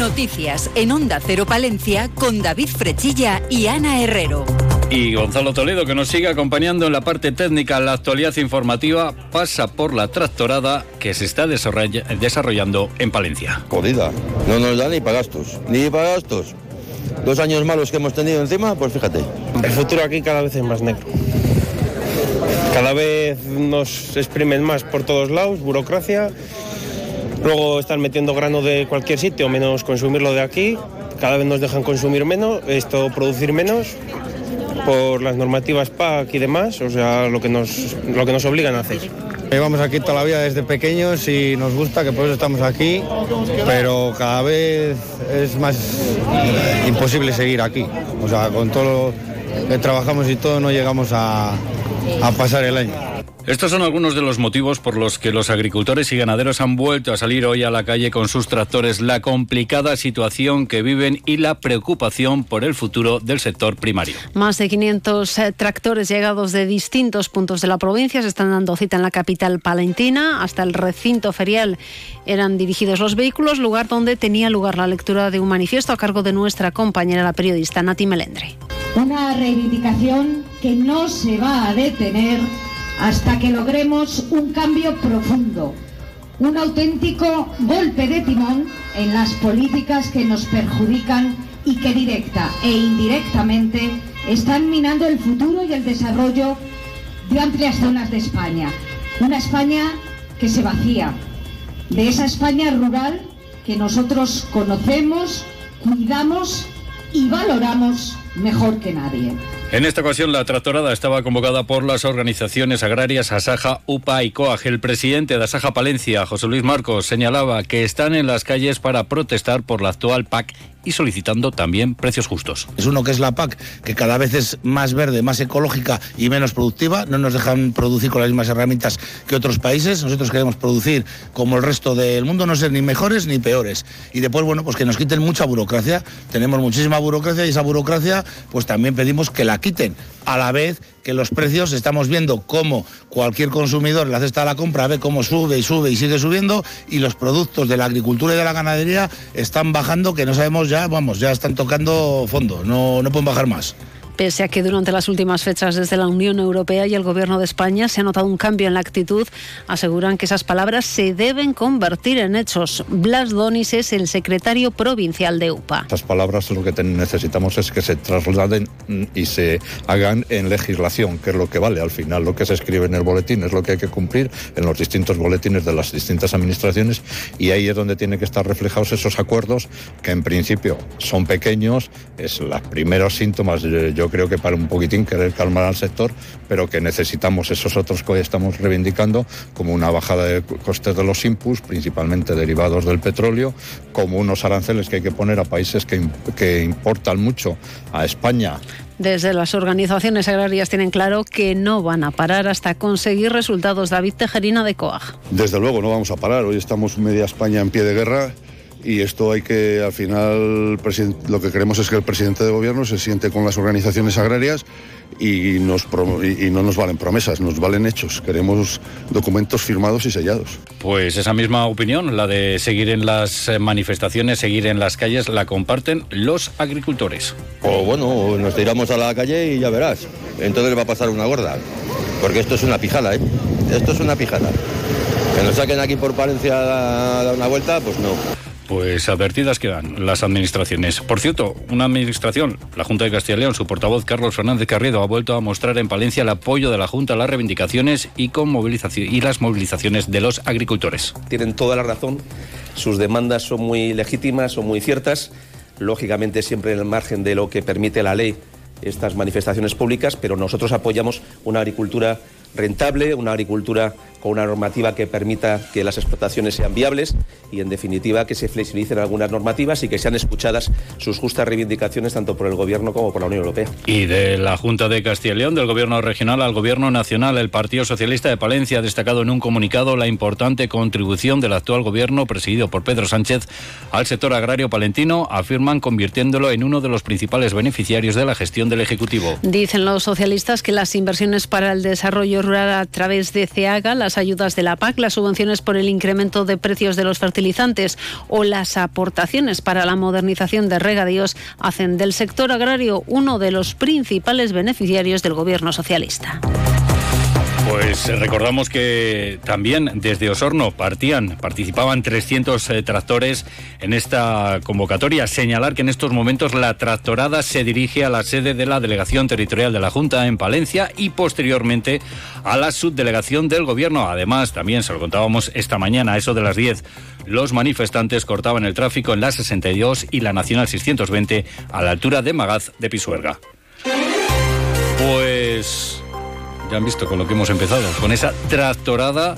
Noticias en Onda Cero Palencia con David Frechilla y Ana Herrero. Y Gonzalo Toledo, que nos sigue acompañando en la parte técnica, la actualidad informativa, pasa por la tractorada que se está desarrollando en Palencia. Jodida, no nos da ni para gastos, ni para gastos. Dos años malos que hemos tenido encima, pues fíjate. El futuro aquí cada vez es más negro. Cada vez nos exprimen más por todos lados, burocracia. Luego están metiendo grano de cualquier sitio, menos consumirlo de aquí. Cada vez nos dejan consumir menos, esto producir menos por las normativas PAC y demás, o sea, lo que nos, lo que nos obligan a hacer. Llevamos aquí toda la vida desde pequeños y nos gusta que por eso estamos aquí, pero cada vez es más imposible seguir aquí. O sea, con todo lo que trabajamos y todo no llegamos a, a pasar el año. Estos son algunos de los motivos por los que los agricultores y ganaderos han vuelto a salir hoy a la calle con sus tractores, la complicada situación que viven y la preocupación por el futuro del sector primario. Más de 500 eh, tractores llegados de distintos puntos de la provincia se están dando cita en la capital palentina. Hasta el recinto ferial eran dirigidos los vehículos, lugar donde tenía lugar la lectura de un manifiesto a cargo de nuestra compañera, la periodista Nati Melendre. Una reivindicación que no se va a detener hasta que logremos un cambio profundo, un auténtico golpe de timón en las políticas que nos perjudican y que directa e indirectamente están minando el futuro y el desarrollo de amplias zonas de España. Una España que se vacía, de esa España rural que nosotros conocemos, cuidamos y valoramos mejor que nadie. En esta ocasión la tractorada estaba convocada por las organizaciones agrarias Asaja, UPA y COAG. El presidente de Asaja Palencia, José Luis Marcos, señalaba que están en las calles para protestar por la actual PAC y solicitando también precios justos. Es uno que es la PAC, que cada vez es más verde, más ecológica y menos productiva. No nos dejan producir con las mismas herramientas que otros países. Nosotros queremos producir como el resto del mundo, no ser ni mejores ni peores. Y después, bueno, pues que nos quiten mucha burocracia. Tenemos muchísima burocracia y esa burocracia, pues también pedimos que la quiten. A la vez que los precios estamos viendo cómo cualquier consumidor en la cesta de la compra ve cómo sube y sube y sigue subiendo y los productos de la agricultura y de la ganadería están bajando que no sabemos ya, vamos, ya están tocando fondo, no, no pueden bajar más. Pese a que durante las últimas fechas desde la Unión Europea y el Gobierno de España se ha notado un cambio en la actitud, aseguran que esas palabras se deben convertir en hechos. Blas Donis es el secretario provincial de UPA. Estas palabras lo que necesitamos es que se trasladen y se hagan en legislación, que es lo que vale al final. Lo que se escribe en el boletín es lo que hay que cumplir en los distintos boletines de las distintas administraciones y ahí es donde tienen que estar reflejados esos acuerdos que en principio son pequeños, es los primeros síntomas, yo creo que para un poquitín querer calmar al sector, pero que necesitamos esos otros que hoy estamos reivindicando, como una bajada de costes de los inputs, principalmente derivados del petróleo, como unos aranceles que hay que poner a países que, que importan mucho a España desde las organizaciones agrarias tienen claro que no van a parar hasta conseguir resultados. David Tejerina de COAG. Desde luego no vamos a parar. Hoy estamos media España en pie de guerra y esto hay que, al final, lo que queremos es que el presidente de gobierno se siente con las organizaciones agrarias y, nos, y no nos valen promesas, nos valen hechos. Queremos documentos firmados y sellados. Pues esa misma opinión, la de seguir en las manifestaciones, seguir en las calles, la comparten los agricultores. O bueno, nos tiramos a la calle y ya verás. Entonces va a pasar una gorda. Porque esto es una pijada, ¿eh? Esto es una pijada. Que nos saquen aquí por Palencia a dar una vuelta, pues no. Pues advertidas quedan las administraciones. Por cierto, una administración, la Junta de Castilla y León, su portavoz Carlos Fernández Carriedo ha vuelto a mostrar en Palencia el apoyo de la Junta a las reivindicaciones y, con movilización, y las movilizaciones de los agricultores. Tienen toda la razón, sus demandas son muy legítimas, son muy ciertas, lógicamente siempre en el margen de lo que permite la ley estas manifestaciones públicas, pero nosotros apoyamos una agricultura rentable, una agricultura con una normativa que permita que las explotaciones sean viables y, en definitiva, que se flexibilicen algunas normativas y que sean escuchadas sus justas reivindicaciones tanto por el Gobierno como por la Unión Europea. Y de la Junta de Castilla y León, del Gobierno regional al Gobierno nacional, el Partido Socialista de Palencia ha destacado en un comunicado la importante contribución del actual Gobierno, presidido por Pedro Sánchez, al sector agrario palentino, afirman convirtiéndolo en uno de los principales beneficiarios de la gestión del Ejecutivo. Dicen los socialistas que las inversiones para el desarrollo rural a través de CEAGA, las las ayudas de la PAC, las subvenciones por el incremento de precios de los fertilizantes o las aportaciones para la modernización de regadíos hacen del sector agrario uno de los principales beneficiarios del gobierno socialista. Pues eh, recordamos que también desde Osorno partían, participaban 300 eh, tractores en esta convocatoria. Señalar que en estos momentos la tractorada se dirige a la sede de la Delegación Territorial de la Junta en Palencia y posteriormente a la subdelegación del Gobierno. Además, también se lo contábamos esta mañana, a eso de las 10, los manifestantes cortaban el tráfico en la 62 y la Nacional 620 a la altura de Magaz de Pisuerga. Pues ya han visto con lo que hemos empezado, con esa tractorada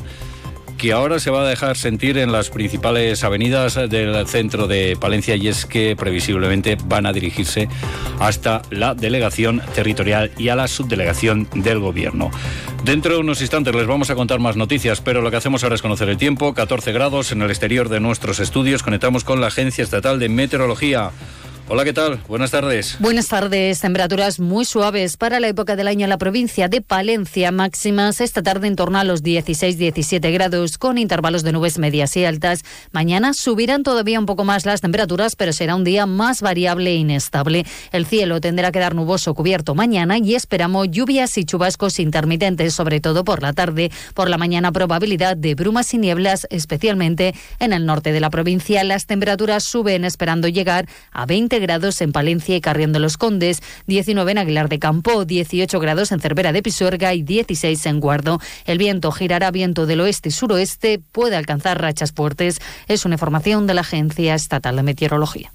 que ahora se va a dejar sentir en las principales avenidas del centro de Palencia y es que previsiblemente van a dirigirse hasta la delegación territorial y a la subdelegación del gobierno. Dentro de unos instantes les vamos a contar más noticias, pero lo que hacemos ahora es conocer el tiempo. 14 grados en el exterior de nuestros estudios. Conectamos con la Agencia Estatal de Meteorología. Hola, ¿qué tal? Buenas tardes. Buenas tardes. Temperaturas muy suaves para la época del año en la provincia de Palencia. Máximas esta tarde en torno a los 16-17 grados, con intervalos de nubes medias y altas. Mañana subirán todavía un poco más las temperaturas, pero será un día más variable e inestable. El cielo tendrá que dar nuboso cubierto mañana y esperamos lluvias y chubascos intermitentes, sobre todo por la tarde. Por la mañana, probabilidad de brumas y nieblas, especialmente en el norte de la provincia. Las temperaturas suben esperando llegar a 20 grados en Palencia y Carrión de los Condes, 19 en Aguilar de Campo, 18 grados en Cervera de Pisuerga y 16 en Guardo. El viento girará viento del oeste y suroeste, puede alcanzar rachas fuertes. Es una información de la Agencia Estatal de Meteorología.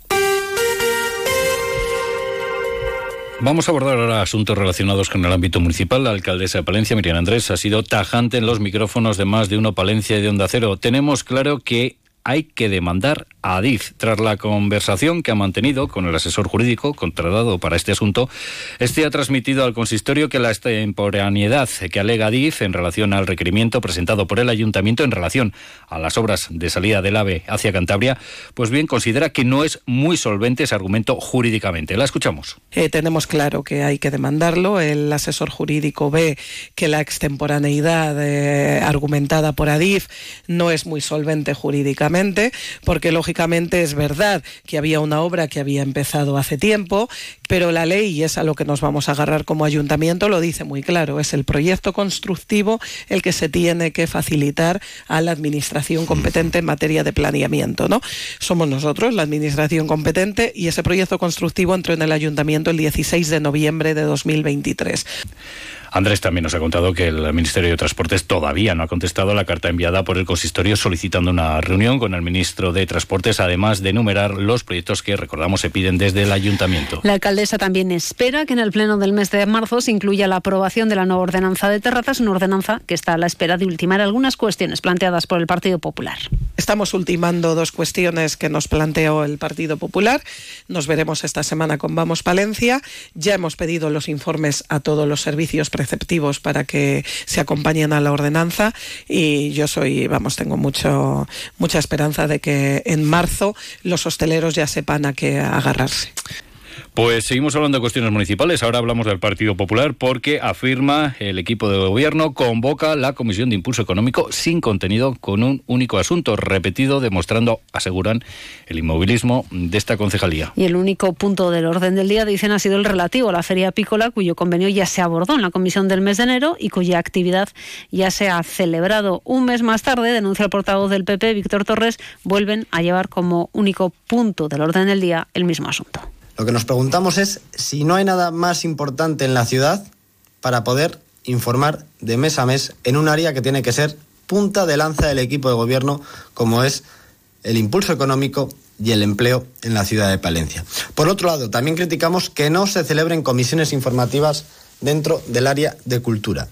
Vamos a abordar ahora asuntos relacionados con el ámbito municipal. La alcaldesa de Palencia, Miriam Andrés, ha sido tajante en los micrófonos de más de uno Palencia y de Onda Cero. Tenemos claro que hay que demandar Adif. Tras la conversación que ha mantenido con el asesor jurídico contratado para este asunto, este ha transmitido al consistorio que la extemporaneidad que alega Adif en relación al requerimiento presentado por el ayuntamiento en relación a las obras de salida del AVE hacia Cantabria, pues bien considera que no es muy solvente ese argumento jurídicamente. La escuchamos. Eh, tenemos claro que hay que demandarlo. El asesor jurídico ve que la extemporaneidad eh, argumentada por Adif no es muy solvente jurídicamente porque lógicamente es verdad que había una obra que había empezado hace tiempo, pero la ley, y es a lo que nos vamos a agarrar como ayuntamiento, lo dice muy claro, es el proyecto constructivo el que se tiene que facilitar a la administración competente en materia de planeamiento, ¿no? Somos nosotros la administración competente y ese proyecto constructivo entró en el ayuntamiento el 16 de noviembre de 2023. Andrés también nos ha contado que el Ministerio de Transportes todavía no ha contestado a la carta enviada por el consistorio solicitando una reunión con el ministro de Transportes, además de enumerar los proyectos que, recordamos, se piden desde el ayuntamiento. La alcaldesa también espera que en el pleno del mes de marzo se incluya la aprobación de la nueva ordenanza de terrazas, una ordenanza que está a la espera de ultimar algunas cuestiones planteadas por el Partido Popular. Estamos ultimando dos cuestiones que nos planteó el Partido Popular. Nos veremos esta semana con Vamos Palencia. Ya hemos pedido los informes a todos los servicios preceptivos para que se acompañen a la ordenanza y yo soy, vamos, tengo mucho, mucha esperanza de que en marzo los hosteleros ya sepan a qué agarrarse. Pues seguimos hablando de cuestiones municipales. Ahora hablamos del Partido Popular porque afirma el equipo de gobierno convoca la Comisión de Impulso Económico sin contenido con un único asunto repetido, demostrando, aseguran, el inmovilismo de esta concejalía. Y el único punto del orden del día, dicen, ha sido el relativo a la Feria Pícola, cuyo convenio ya se abordó en la comisión del mes de enero y cuya actividad ya se ha celebrado. Un mes más tarde, denuncia el portavoz del PP, Víctor Torres, vuelven a llevar como único punto del orden del día el mismo asunto. Lo que nos preguntamos es si no hay nada más importante en la ciudad para poder informar de mes a mes en un área que tiene que ser punta de lanza del equipo de gobierno como es el impulso económico y el empleo en la ciudad de Palencia. Por otro lado, también criticamos que no se celebren comisiones informativas dentro del área de cultura.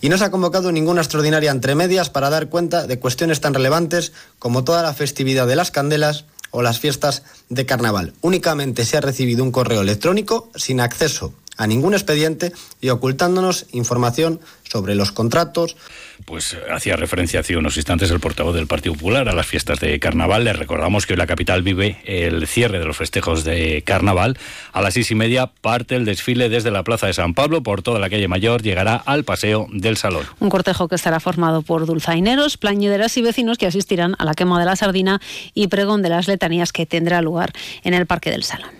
Y no se ha convocado ninguna extraordinaria entre medias para dar cuenta de cuestiones tan relevantes como toda la festividad de las candelas, o las fiestas de carnaval. Únicamente se ha recibido un correo electrónico sin acceso a ningún expediente y ocultándonos información sobre los contratos. Pues eh, hacía referencia hace unos instantes el portavoz del Partido Popular a las fiestas de carnaval. Le recordamos que hoy la capital vive el cierre de los festejos de carnaval. A las seis y media parte el desfile desde la Plaza de San Pablo por toda la calle Mayor. Llegará al Paseo del Salón. Un cortejo que estará formado por dulzaineros, plañideras y vecinos que asistirán a la quema de la sardina y pregón de las letanías que tendrá lugar en el Parque del Salón.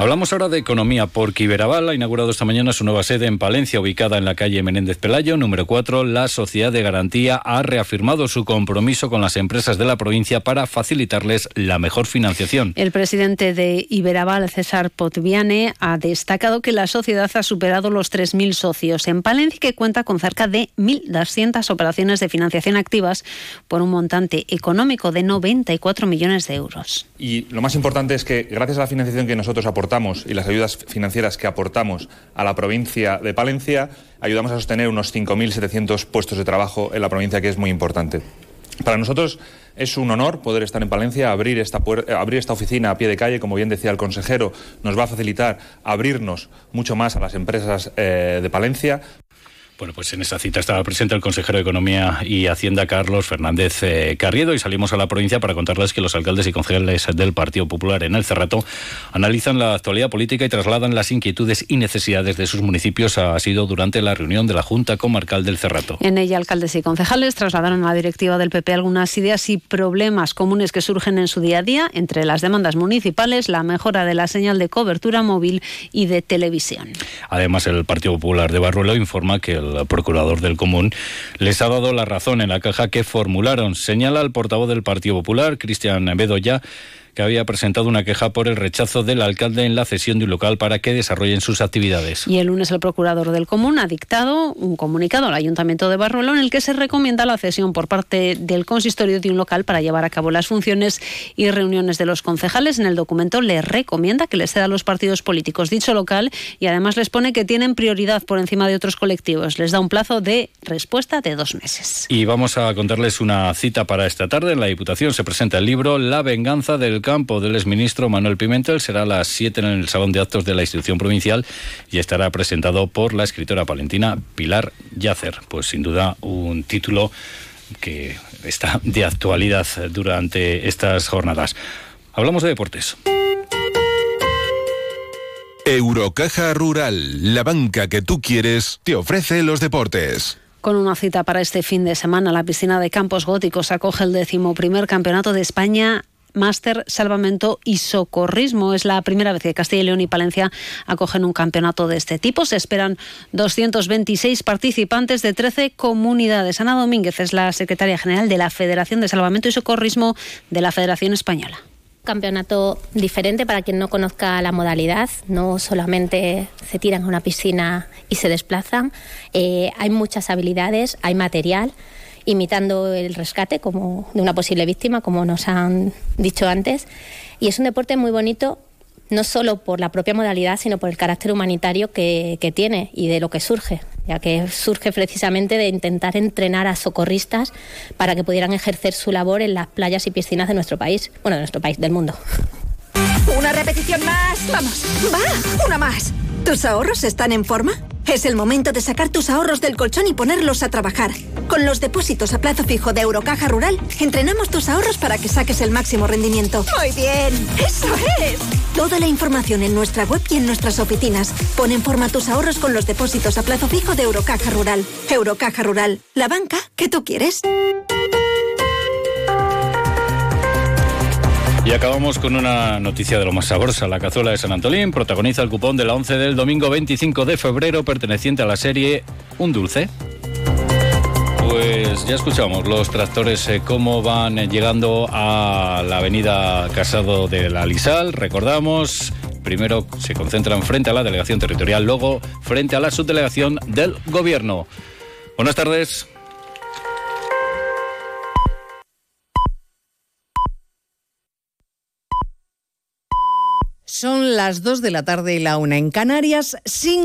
Hablamos ahora de economía porque Iberaval ha inaugurado esta mañana su nueva sede en Palencia, ubicada en la calle Menéndez Pelayo, número 4. La Sociedad de Garantía ha reafirmado su compromiso con las empresas de la provincia para facilitarles la mejor financiación. El presidente de Iberaval, César Potviane, ha destacado que la sociedad ha superado los 3.000 socios en Palencia y que cuenta con cerca de 1.200 operaciones de financiación activas por un montante económico de 94 millones de euros. Y lo más importante es que gracias a la financiación que nosotros aportamos, y las ayudas financieras que aportamos a la provincia de Palencia, ayudamos a sostener unos 5.700 puestos de trabajo en la provincia, que es muy importante. Para nosotros es un honor poder estar en Palencia, abrir esta, abrir esta oficina a pie de calle, como bien decía el consejero, nos va a facilitar abrirnos mucho más a las empresas eh, de Palencia. Bueno, pues en esa cita estaba presente el consejero de Economía y Hacienda, Carlos Fernández eh, Carriedo, y salimos a la provincia para contarles que los alcaldes y concejales del Partido Popular en el Cerrato analizan la actualidad política y trasladan las inquietudes y necesidades de sus municipios. Ha sido durante la reunión de la Junta Comarcal del Cerrato. En ella, alcaldes y concejales trasladaron a la directiva del PP algunas ideas y problemas comunes que surgen en su día a día, entre las demandas municipales, la mejora de la señal de cobertura móvil y de televisión. Además, el Partido Popular de Barruelo informa que el procurador del Común, les ha dado la razón en la caja que formularon. Señala el portavoz del Partido Popular, Cristian Bedoya, que había presentado una queja por el rechazo del alcalde en la cesión de un local para que desarrollen sus actividades. Y el lunes el procurador del Común ha dictado un comunicado al Ayuntamiento de Barruelo en el que se recomienda la cesión por parte del consistorio de un local para llevar a cabo las funciones y reuniones de los concejales. En el documento le recomienda que les ceda a los partidos políticos dicho local y además les pone que tienen prioridad por encima de otros colectivos. Les da un plazo de respuesta de dos meses. Y vamos a contarles una cita para esta tarde. En la Diputación se presenta el libro La venganza del campo del exministro Manuel Pimentel será a las 7 en el Salón de Actos de la institución provincial y estará presentado por la escritora palentina Pilar Yacer. Pues sin duda un título que está de actualidad durante estas jornadas. Hablamos de deportes. Eurocaja Rural, la banca que tú quieres, te ofrece los deportes. Con una cita para este fin de semana, la piscina de Campos Góticos acoge el decimoprimer campeonato de España máster, salvamento y socorrismo. Es la primera vez que Castilla y León y Palencia acogen un campeonato de este tipo. Se esperan 226 participantes de 13 comunidades. Ana Domínguez es la secretaria general de la Federación de Salvamento y Socorrismo de la Federación Española campeonato diferente para quien no conozca la modalidad. No solamente se tiran a una piscina y se desplazan. Eh, hay muchas habilidades, hay material imitando el rescate como de una posible víctima, como nos han dicho antes. Y es un deporte muy bonito, no solo por la propia modalidad, sino por el carácter humanitario que, que tiene y de lo que surge, ya que surge precisamente de intentar entrenar a socorristas para que pudieran ejercer su labor en las playas y piscinas de nuestro país, bueno, de nuestro país, del mundo. Una repetición más. Vamos, va, una más. ¿Tus ahorros están en forma? Es el momento de sacar tus ahorros del colchón y ponerlos a trabajar. Con los depósitos a plazo fijo de Eurocaja Rural, entrenamos tus ahorros para que saques el máximo rendimiento. Muy bien, eso es. Toda la información en nuestra web y en nuestras oficinas. Pon en forma tus ahorros con los depósitos a plazo fijo de Eurocaja Rural. Eurocaja Rural, la banca que tú quieres. Y acabamos con una noticia de lo más sabrosa. La cazuela de San Antolín protagoniza el cupón de la 11 del domingo 25 de febrero perteneciente a la serie Un Dulce. Pues ya escuchamos los tractores eh, cómo van llegando a la avenida Casado de la Lisal. Recordamos, primero se concentran frente a la delegación territorial, luego frente a la subdelegación del gobierno. Buenas tardes. Son las 2 de la tarde y la una en Canarias, sin